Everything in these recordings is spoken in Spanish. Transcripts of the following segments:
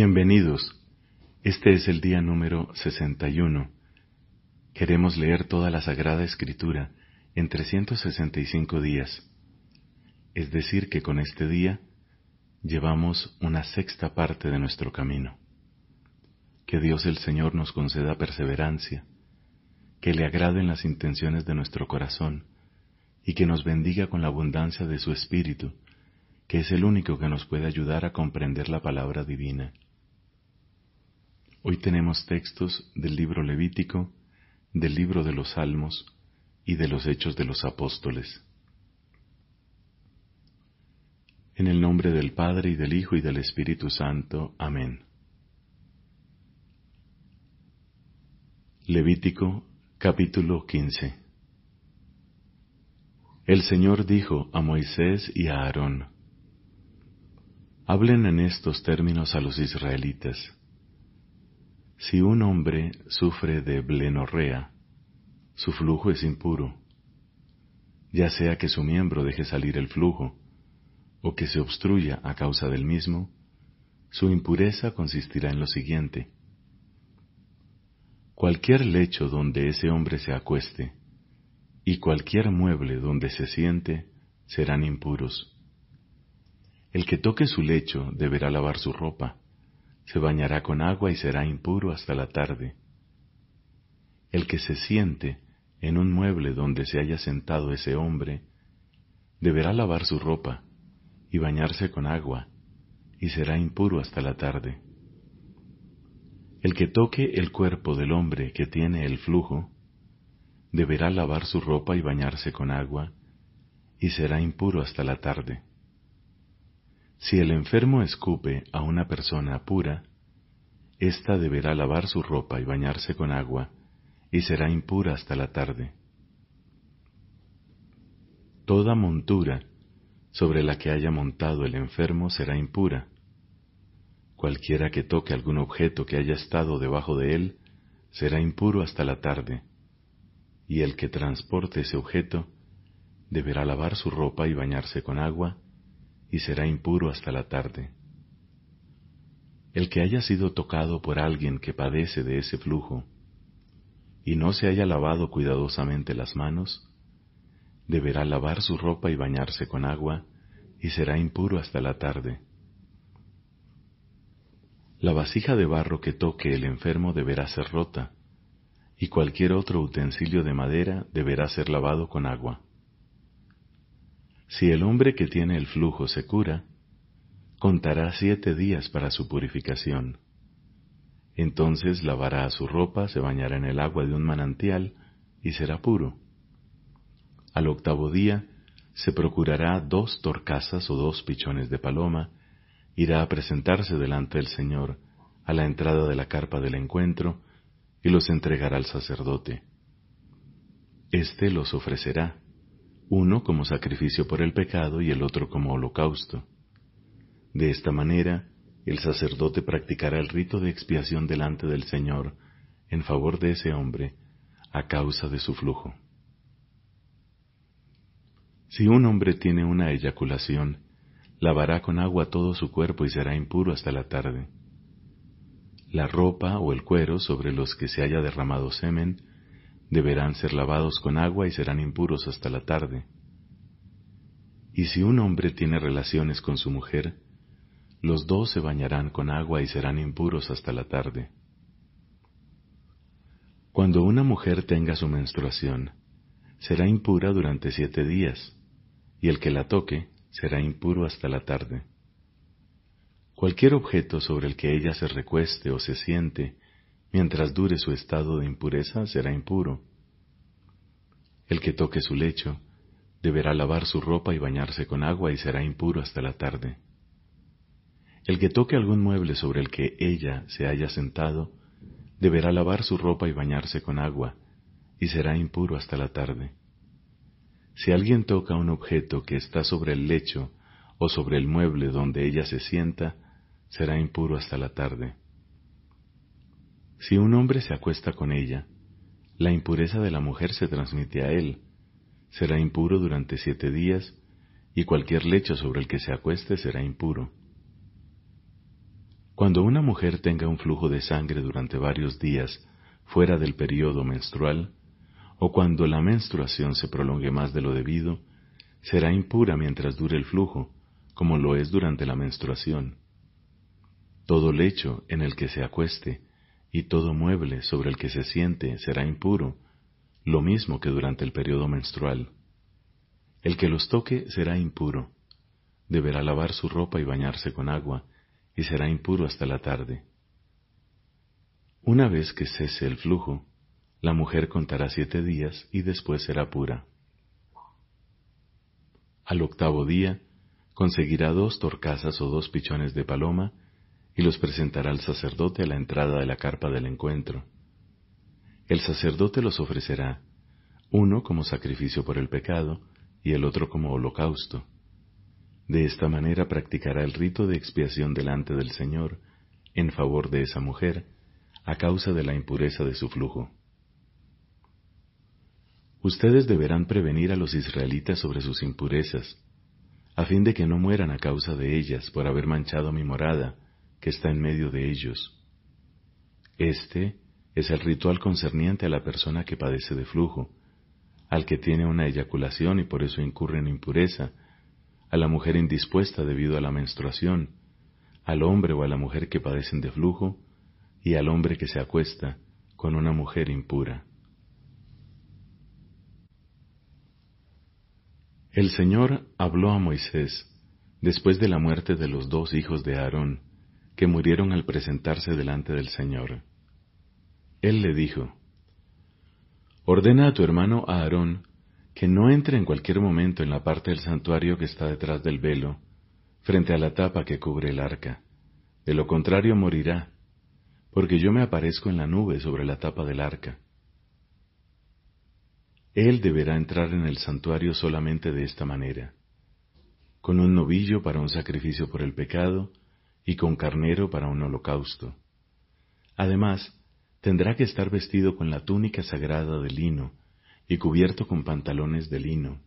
Bienvenidos. Este es el día número 61. Queremos leer toda la Sagrada Escritura en 365 días. Es decir, que con este día llevamos una sexta parte de nuestro camino. Que Dios el Señor nos conceda perseverancia, que le agraden las intenciones de nuestro corazón y que nos bendiga con la abundancia de su Espíritu, que es el único que nos puede ayudar a comprender la palabra divina. Hoy tenemos textos del libro Levítico, del libro de los Salmos y de los Hechos de los Apóstoles. En el nombre del Padre y del Hijo y del Espíritu Santo. Amén. Levítico capítulo 15 El Señor dijo a Moisés y a Aarón, Hablen en estos términos a los israelitas si un hombre sufre de blenorrea, su flujo es impuro, ya sea que su miembro deje salir el flujo o que se obstruya a causa del mismo, su impureza consistirá en lo siguiente. Cualquier lecho donde ese hombre se acueste y cualquier mueble donde se siente serán impuros. El que toque su lecho deberá lavar su ropa se bañará con agua y será impuro hasta la tarde. El que se siente en un mueble donde se haya sentado ese hombre, deberá lavar su ropa y bañarse con agua, y será impuro hasta la tarde. El que toque el cuerpo del hombre que tiene el flujo, deberá lavar su ropa y bañarse con agua, y será impuro hasta la tarde. Si el enfermo escupe a una persona pura, ésta deberá lavar su ropa y bañarse con agua, y será impura hasta la tarde. Toda montura sobre la que haya montado el enfermo será impura. Cualquiera que toque algún objeto que haya estado debajo de él será impuro hasta la tarde, y el que transporte ese objeto deberá lavar su ropa y bañarse con agua, y será impuro hasta la tarde. El que haya sido tocado por alguien que padece de ese flujo y no se haya lavado cuidadosamente las manos, deberá lavar su ropa y bañarse con agua, y será impuro hasta la tarde. La vasija de barro que toque el enfermo deberá ser rota, y cualquier otro utensilio de madera deberá ser lavado con agua. Si el hombre que tiene el flujo se cura, contará siete días para su purificación. Entonces lavará su ropa, se bañará en el agua de un manantial y será puro. Al octavo día se procurará dos torcasas o dos pichones de paloma, irá a presentarse delante del Señor a la entrada de la carpa del encuentro y los entregará al sacerdote. Este los ofrecerá uno como sacrificio por el pecado y el otro como holocausto. De esta manera, el sacerdote practicará el rito de expiación delante del Señor en favor de ese hombre a causa de su flujo. Si un hombre tiene una eyaculación, lavará con agua todo su cuerpo y será impuro hasta la tarde. La ropa o el cuero sobre los que se haya derramado semen deberán ser lavados con agua y serán impuros hasta la tarde. Y si un hombre tiene relaciones con su mujer, los dos se bañarán con agua y serán impuros hasta la tarde. Cuando una mujer tenga su menstruación, será impura durante siete días, y el que la toque será impuro hasta la tarde. Cualquier objeto sobre el que ella se recueste o se siente mientras dure su estado de impureza, será impuro. El que toque su lecho, deberá lavar su ropa y bañarse con agua y será impuro hasta la tarde. El que toque algún mueble sobre el que ella se haya sentado, deberá lavar su ropa y bañarse con agua, y será impuro hasta la tarde. Si alguien toca un objeto que está sobre el lecho o sobre el mueble donde ella se sienta, será impuro hasta la tarde. Si un hombre se acuesta con ella, la impureza de la mujer se transmite a él, será impuro durante siete días, y cualquier lecho sobre el que se acueste será impuro. Cuando una mujer tenga un flujo de sangre durante varios días fuera del periodo menstrual, o cuando la menstruación se prolongue más de lo debido, será impura mientras dure el flujo, como lo es durante la menstruación. Todo lecho en el que se acueste y todo mueble sobre el que se siente será impuro, lo mismo que durante el periodo menstrual. El que los toque será impuro. Deberá lavar su ropa y bañarse con agua, y será impuro hasta la tarde. Una vez que cese el flujo, la mujer contará siete días y después será pura. Al octavo día, conseguirá dos torcasas o dos pichones de paloma y los presentará al sacerdote a la entrada de la carpa del encuentro. El sacerdote los ofrecerá, uno como sacrificio por el pecado y el otro como holocausto. De esta manera practicará el rito de expiación delante del Señor en favor de esa mujer a causa de la impureza de su flujo. Ustedes deberán prevenir a los israelitas sobre sus impurezas, a fin de que no mueran a causa de ellas por haber manchado mi morada, que está en medio de ellos. Este es el ritual concerniente a la persona que padece de flujo, al que tiene una eyaculación y por eso incurre en impureza, a la mujer indispuesta debido a la menstruación, al hombre o a la mujer que padecen de flujo, y al hombre que se acuesta con una mujer impura. El Señor habló a Moisés después de la muerte de los dos hijos de Aarón, que murieron al presentarse delante del Señor. Él le dijo, Ordena a tu hermano Aarón que no entre en cualquier momento en la parte del santuario que está detrás del velo, frente a la tapa que cubre el arca. De lo contrario morirá, porque yo me aparezco en la nube sobre la tapa del arca. Él deberá entrar en el santuario solamente de esta manera, con un novillo para un sacrificio por el pecado y con carnero para un holocausto. Además, tendrá que estar vestido con la túnica sagrada de lino y cubierto con pantalones de lino.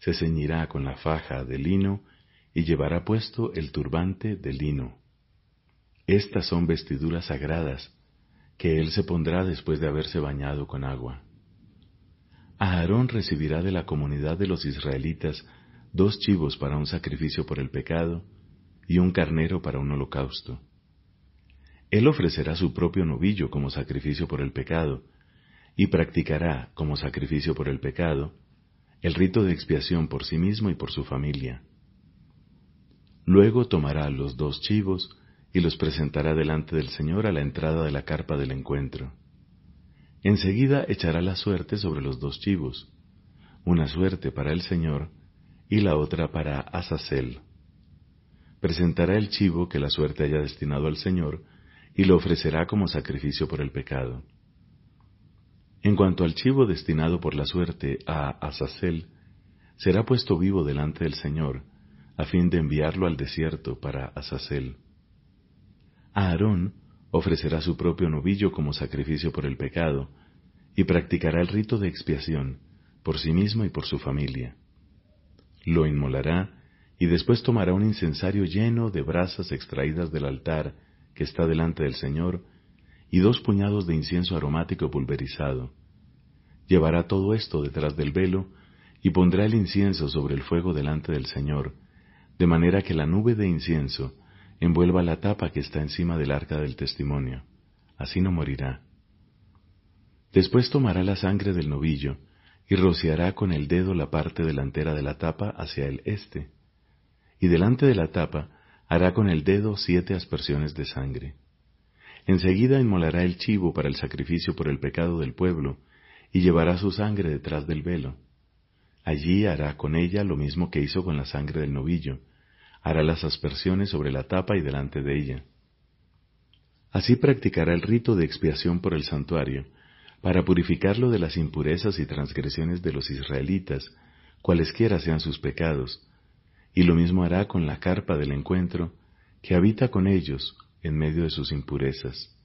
Se ceñirá con la faja de lino y llevará puesto el turbante de lino. Estas son vestiduras sagradas que él se pondrá después de haberse bañado con agua. Aarón recibirá de la comunidad de los israelitas dos chivos para un sacrificio por el pecado y un carnero para un holocausto. Él ofrecerá su propio novillo como sacrificio por el pecado, y practicará como sacrificio por el pecado el rito de expiación por sí mismo y por su familia. Luego tomará los dos chivos y los presentará delante del Señor a la entrada de la carpa del encuentro. Enseguida echará la suerte sobre los dos chivos, una suerte para el Señor y la otra para Azazel. Presentará el chivo que la suerte haya destinado al Señor y lo ofrecerá como sacrificio por el pecado. En cuanto al chivo destinado por la suerte a Azazel, será puesto vivo delante del Señor, a fin de enviarlo al desierto para Azazel. Aarón ofrecerá su propio novillo como sacrificio por el pecado, y practicará el rito de expiación por sí mismo y por su familia. Lo inmolará y después tomará un incensario lleno de brasas extraídas del altar que está delante del Señor, y dos puñados de incienso aromático pulverizado. Llevará todo esto detrás del velo, y pondrá el incienso sobre el fuego delante del Señor, de manera que la nube de incienso envuelva la tapa que está encima del arca del testimonio. Así no morirá. Después tomará la sangre del novillo, y rociará con el dedo la parte delantera de la tapa hacia el este, y delante de la tapa hará con el dedo siete aspersiones de sangre. Enseguida inmolará el chivo para el sacrificio por el pecado del pueblo, y llevará su sangre detrás del velo. Allí hará con ella lo mismo que hizo con la sangre del novillo, hará las aspersiones sobre la tapa y delante de ella. Así practicará el rito de expiación por el santuario, para purificarlo de las impurezas y transgresiones de los israelitas, cualesquiera sean sus pecados, y lo mismo hará con la carpa del encuentro, que habita con ellos en medio de sus impurezas.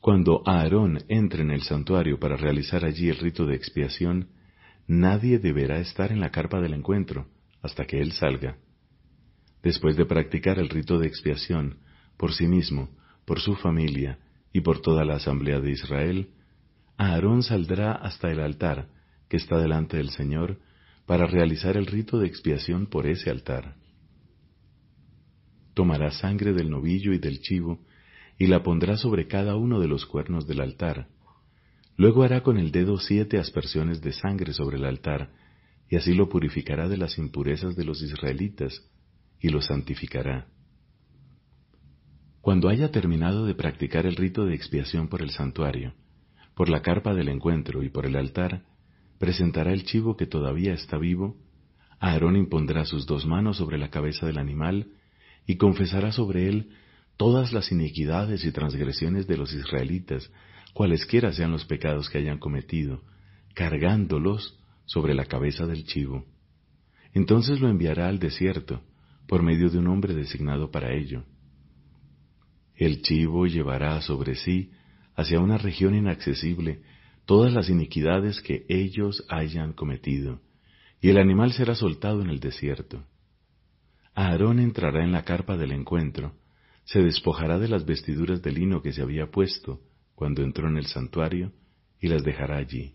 Cuando Aarón entre en el santuario para realizar allí el rito de expiación, nadie deberá estar en la carpa del encuentro hasta que él salga. Después de practicar el rito de expiación por sí mismo, por su familia y por toda la asamblea de Israel, Aarón saldrá hasta el altar que está delante del Señor para realizar el rito de expiación por ese altar. Tomará sangre del novillo y del chivo y la pondrá sobre cada uno de los cuernos del altar. Luego hará con el dedo siete aspersiones de sangre sobre el altar, y así lo purificará de las impurezas de los israelitas, y lo santificará. Cuando haya terminado de practicar el rito de expiación por el santuario, por la carpa del encuentro y por el altar, presentará el chivo que todavía está vivo, Aarón impondrá sus dos manos sobre la cabeza del animal y confesará sobre él todas las iniquidades y transgresiones de los israelitas, cualesquiera sean los pecados que hayan cometido, cargándolos sobre la cabeza del chivo. Entonces lo enviará al desierto, por medio de un hombre designado para ello. El chivo llevará sobre sí, hacia una región inaccesible, todas las iniquidades que ellos hayan cometido, y el animal será soltado en el desierto. Aarón entrará en la carpa del encuentro, se despojará de las vestiduras de lino que se había puesto cuando entró en el santuario y las dejará allí.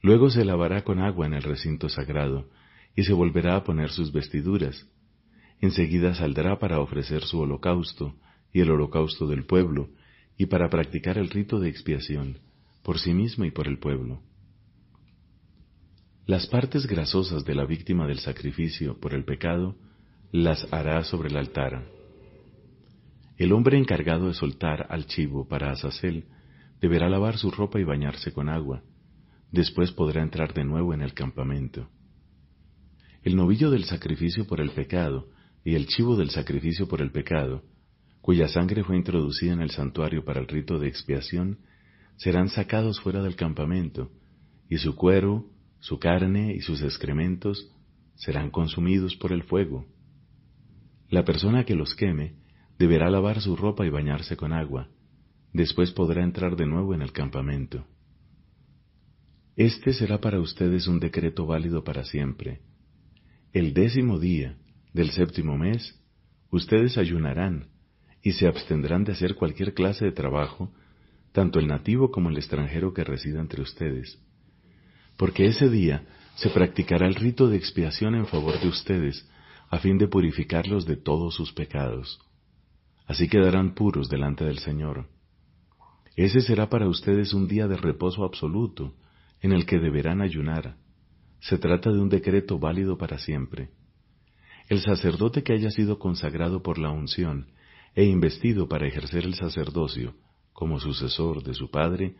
Luego se lavará con agua en el recinto sagrado y se volverá a poner sus vestiduras. Enseguida saldrá para ofrecer su holocausto y el holocausto del pueblo y para practicar el rito de expiación por sí mismo y por el pueblo. Las partes grasosas de la víctima del sacrificio por el pecado las hará sobre el altar el hombre encargado de soltar al chivo para Azazel deberá lavar su ropa y bañarse con agua. Después podrá entrar de nuevo en el campamento. El novillo del sacrificio por el pecado y el chivo del sacrificio por el pecado, cuya sangre fue introducida en el santuario para el rito de expiación, serán sacados fuera del campamento, y su cuero, su carne y sus excrementos serán consumidos por el fuego. La persona que los queme deberá lavar su ropa y bañarse con agua. Después podrá entrar de nuevo en el campamento. Este será para ustedes un decreto válido para siempre. El décimo día del séptimo mes, ustedes ayunarán y se abstendrán de hacer cualquier clase de trabajo, tanto el nativo como el extranjero que resida entre ustedes. Porque ese día se practicará el rito de expiación en favor de ustedes, a fin de purificarlos de todos sus pecados así quedarán puros delante del Señor. Ese será para ustedes un día de reposo absoluto, en el que deberán ayunar. Se trata de un decreto válido para siempre. El sacerdote que haya sido consagrado por la unción e investido para ejercer el sacerdocio como sucesor de su padre,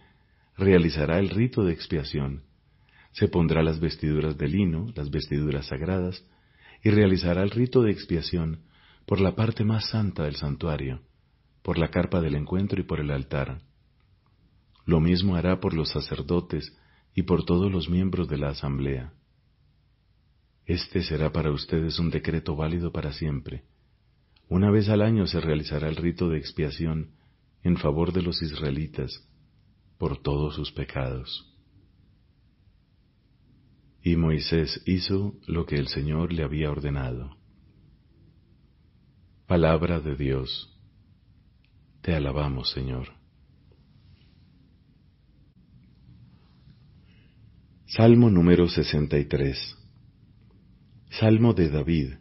realizará el rito de expiación, se pondrá las vestiduras de lino, las vestiduras sagradas, y realizará el rito de expiación por la parte más santa del santuario, por la carpa del encuentro y por el altar. Lo mismo hará por los sacerdotes y por todos los miembros de la asamblea. Este será para ustedes un decreto válido para siempre. Una vez al año se realizará el rito de expiación en favor de los israelitas por todos sus pecados. Y Moisés hizo lo que el Señor le había ordenado. Palabra de Dios. Te alabamos, Señor. Salmo número 63. Salmo de David,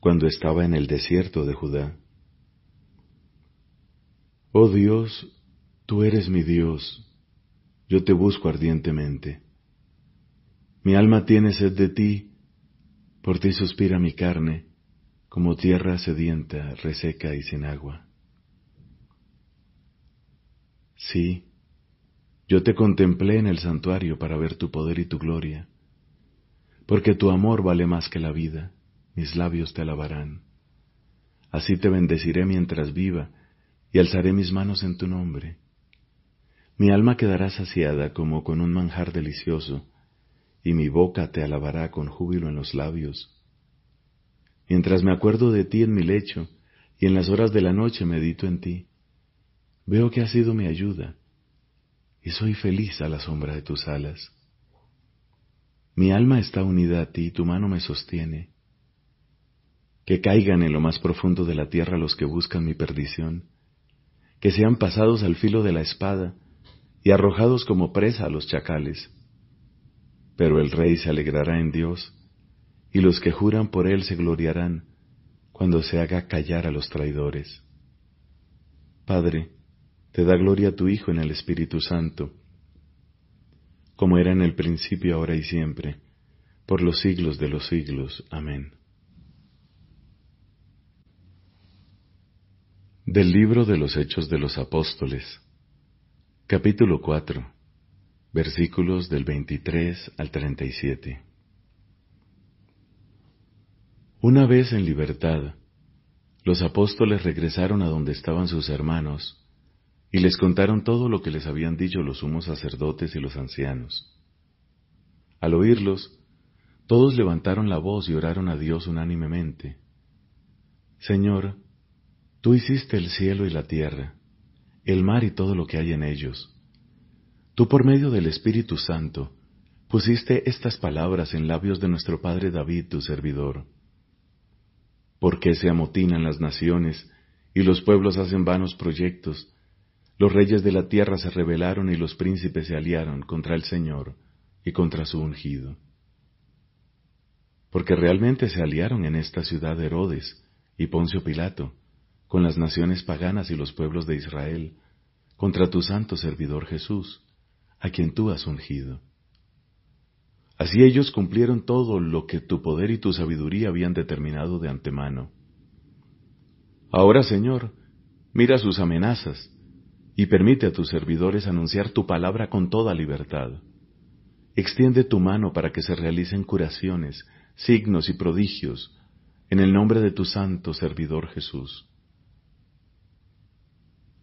cuando estaba en el desierto de Judá. Oh Dios, tú eres mi Dios, yo te busco ardientemente. Mi alma tiene sed de ti, por ti suspira mi carne como tierra sedienta, reseca y sin agua. Sí, yo te contemplé en el santuario para ver tu poder y tu gloria, porque tu amor vale más que la vida, mis labios te alabarán. Así te bendeciré mientras viva, y alzaré mis manos en tu nombre. Mi alma quedará saciada como con un manjar delicioso, y mi boca te alabará con júbilo en los labios Mientras me acuerdo de ti en mi lecho y en las horas de la noche medito en ti, veo que has sido mi ayuda y soy feliz a la sombra de tus alas. Mi alma está unida a ti, tu mano me sostiene. que caigan en lo más profundo de la tierra los que buscan mi perdición, que sean pasados al filo de la espada y arrojados como presa a los chacales. Pero el rey se alegrará en Dios, y los que juran por él se gloriarán cuando se haga callar a los traidores. Padre, te da gloria a tu Hijo en el Espíritu Santo, como era en el principio, ahora y siempre, por los siglos de los siglos. Amén. Del libro de los Hechos de los Apóstoles, capítulo 4, versículos del 23 al 37. Una vez en libertad, los apóstoles regresaron a donde estaban sus hermanos y les contaron todo lo que les habían dicho los sumos sacerdotes y los ancianos. Al oírlos, todos levantaron la voz y oraron a Dios unánimemente. Señor, Tú hiciste el cielo y la tierra, el mar y todo lo que hay en ellos. Tú por medio del Espíritu Santo pusiste estas palabras en labios de nuestro Padre David, tu servidor. ¿Por qué se amotinan las naciones y los pueblos hacen vanos proyectos? Los reyes de la tierra se rebelaron y los príncipes se aliaron contra el Señor y contra su ungido. Porque realmente se aliaron en esta ciudad Herodes y Poncio Pilato, con las naciones paganas y los pueblos de Israel, contra tu santo servidor Jesús, a quien tú has ungido. Así ellos cumplieron todo lo que tu poder y tu sabiduría habían determinado de antemano. Ahora, Señor, mira sus amenazas y permite a tus servidores anunciar tu palabra con toda libertad. Extiende tu mano para que se realicen curaciones, signos y prodigios en el nombre de tu santo servidor Jesús.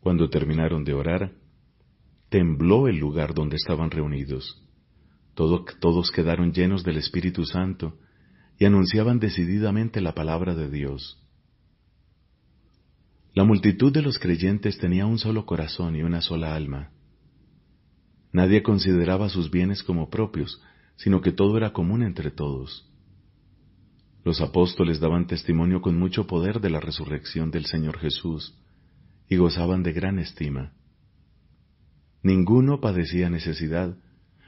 Cuando terminaron de orar, tembló el lugar donde estaban reunidos. todos quedaron llenos del Espíritu Santo y anunciaban decididamente la palabra de Dios. La multitud de los creyentes tenía un solo corazón y una sola alma. Nadie consideraba sus bienes como propios, sino que todo era común entre todos. Los apóstoles daban testimonio con mucho poder de la resurrección del Señor Jesús, y gozaban de gran estima. Ninguno padecía necesidad,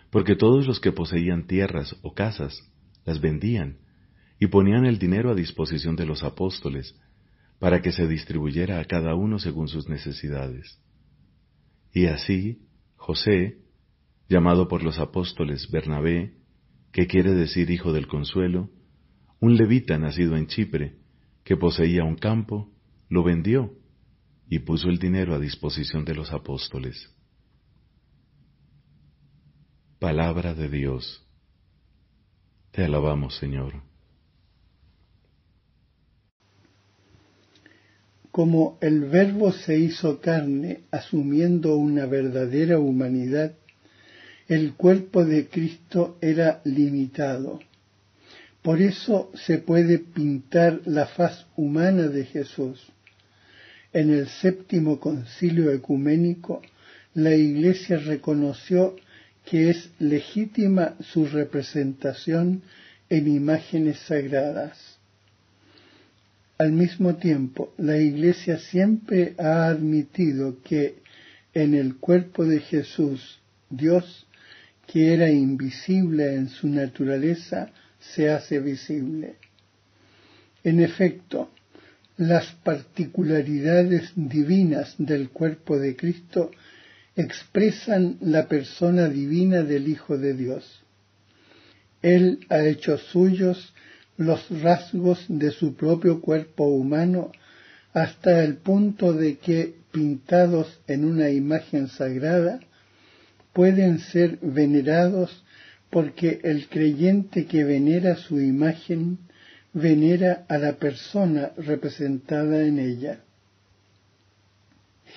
porque todos los que poseían tierras o casas las vendían y ponían el dinero a disposición de los apóstoles, para que se distribuyera a cada uno según sus necesidades. Y así, José, llamado por los apóstoles Bernabé, que quiere decir hijo del consuelo, un levita nacido en Chipre, que poseía un campo, lo vendió y puso el dinero a disposición de los apóstoles. Palabra de Dios. Te alabamos, Señor. Como el Verbo se hizo carne asumiendo una verdadera humanidad, el cuerpo de Cristo era limitado. Por eso se puede pintar la faz humana de Jesús en el séptimo concilio ecuménico, la Iglesia reconoció que es legítima su representación en imágenes sagradas. Al mismo tiempo, la Iglesia siempre ha admitido que en el cuerpo de Jesús, Dios, que era invisible en su naturaleza, se hace visible. En efecto, las particularidades divinas del cuerpo de Cristo expresan la persona divina del Hijo de Dios. Él ha hecho suyos los rasgos de su propio cuerpo humano hasta el punto de que, pintados en una imagen sagrada, pueden ser venerados porque el creyente que venera su imagen venera a la persona representada en ella.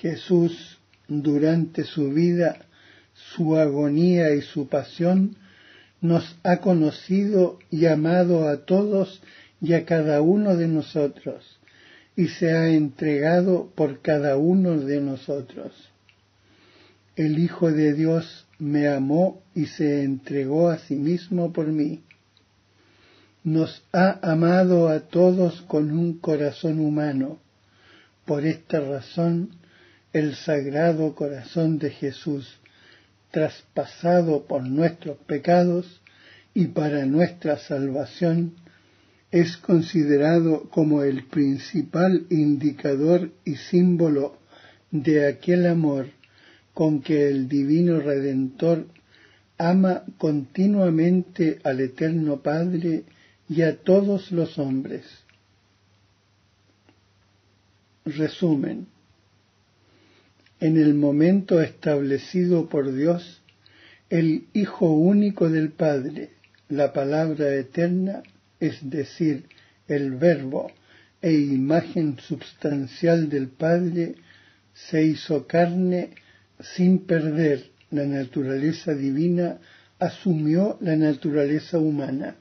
Jesús, durante su vida, su agonía y su pasión, nos ha conocido y amado a todos y a cada uno de nosotros, y se ha entregado por cada uno de nosotros. El Hijo de Dios me amó y se entregó a sí mismo por mí. Nos ha amado a todos con un corazón humano. Por esta razón, el sagrado corazón de Jesús, traspasado por nuestros pecados y para nuestra salvación, es considerado como el principal indicador y símbolo de aquel amor con que el Divino Redentor ama continuamente al Eterno Padre y a todos los hombres. Resumen. En el momento establecido por Dios, el Hijo único del Padre, la palabra eterna, es decir, el Verbo e imagen substancial del Padre, se hizo carne sin perder la naturaleza divina, asumió la naturaleza humana.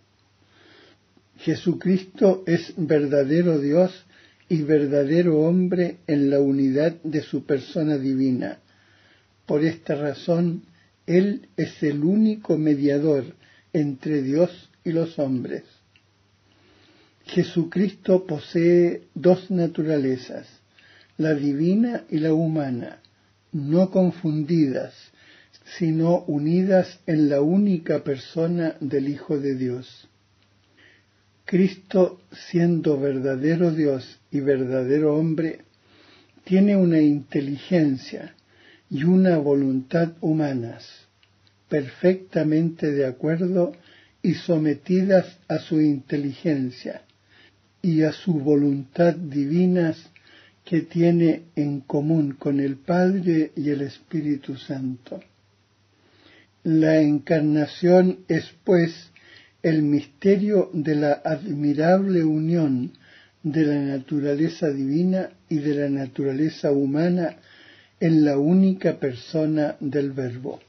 Jesucristo es verdadero Dios y verdadero hombre en la unidad de su persona divina. Por esta razón, Él es el único mediador entre Dios y los hombres. Jesucristo posee dos naturalezas, la divina y la humana, no confundidas, sino unidas en la única persona del Hijo de Dios. Cristo, siendo verdadero Dios y verdadero hombre, tiene una inteligencia y una voluntad humanas, perfectamente de acuerdo y sometidas a su inteligencia y a su voluntad divinas que tiene en común con el Padre y el Espíritu Santo. La encarnación es, pues, el misterio de la admirable unión de la naturaleza divina y de la naturaleza humana en la única persona del Verbo.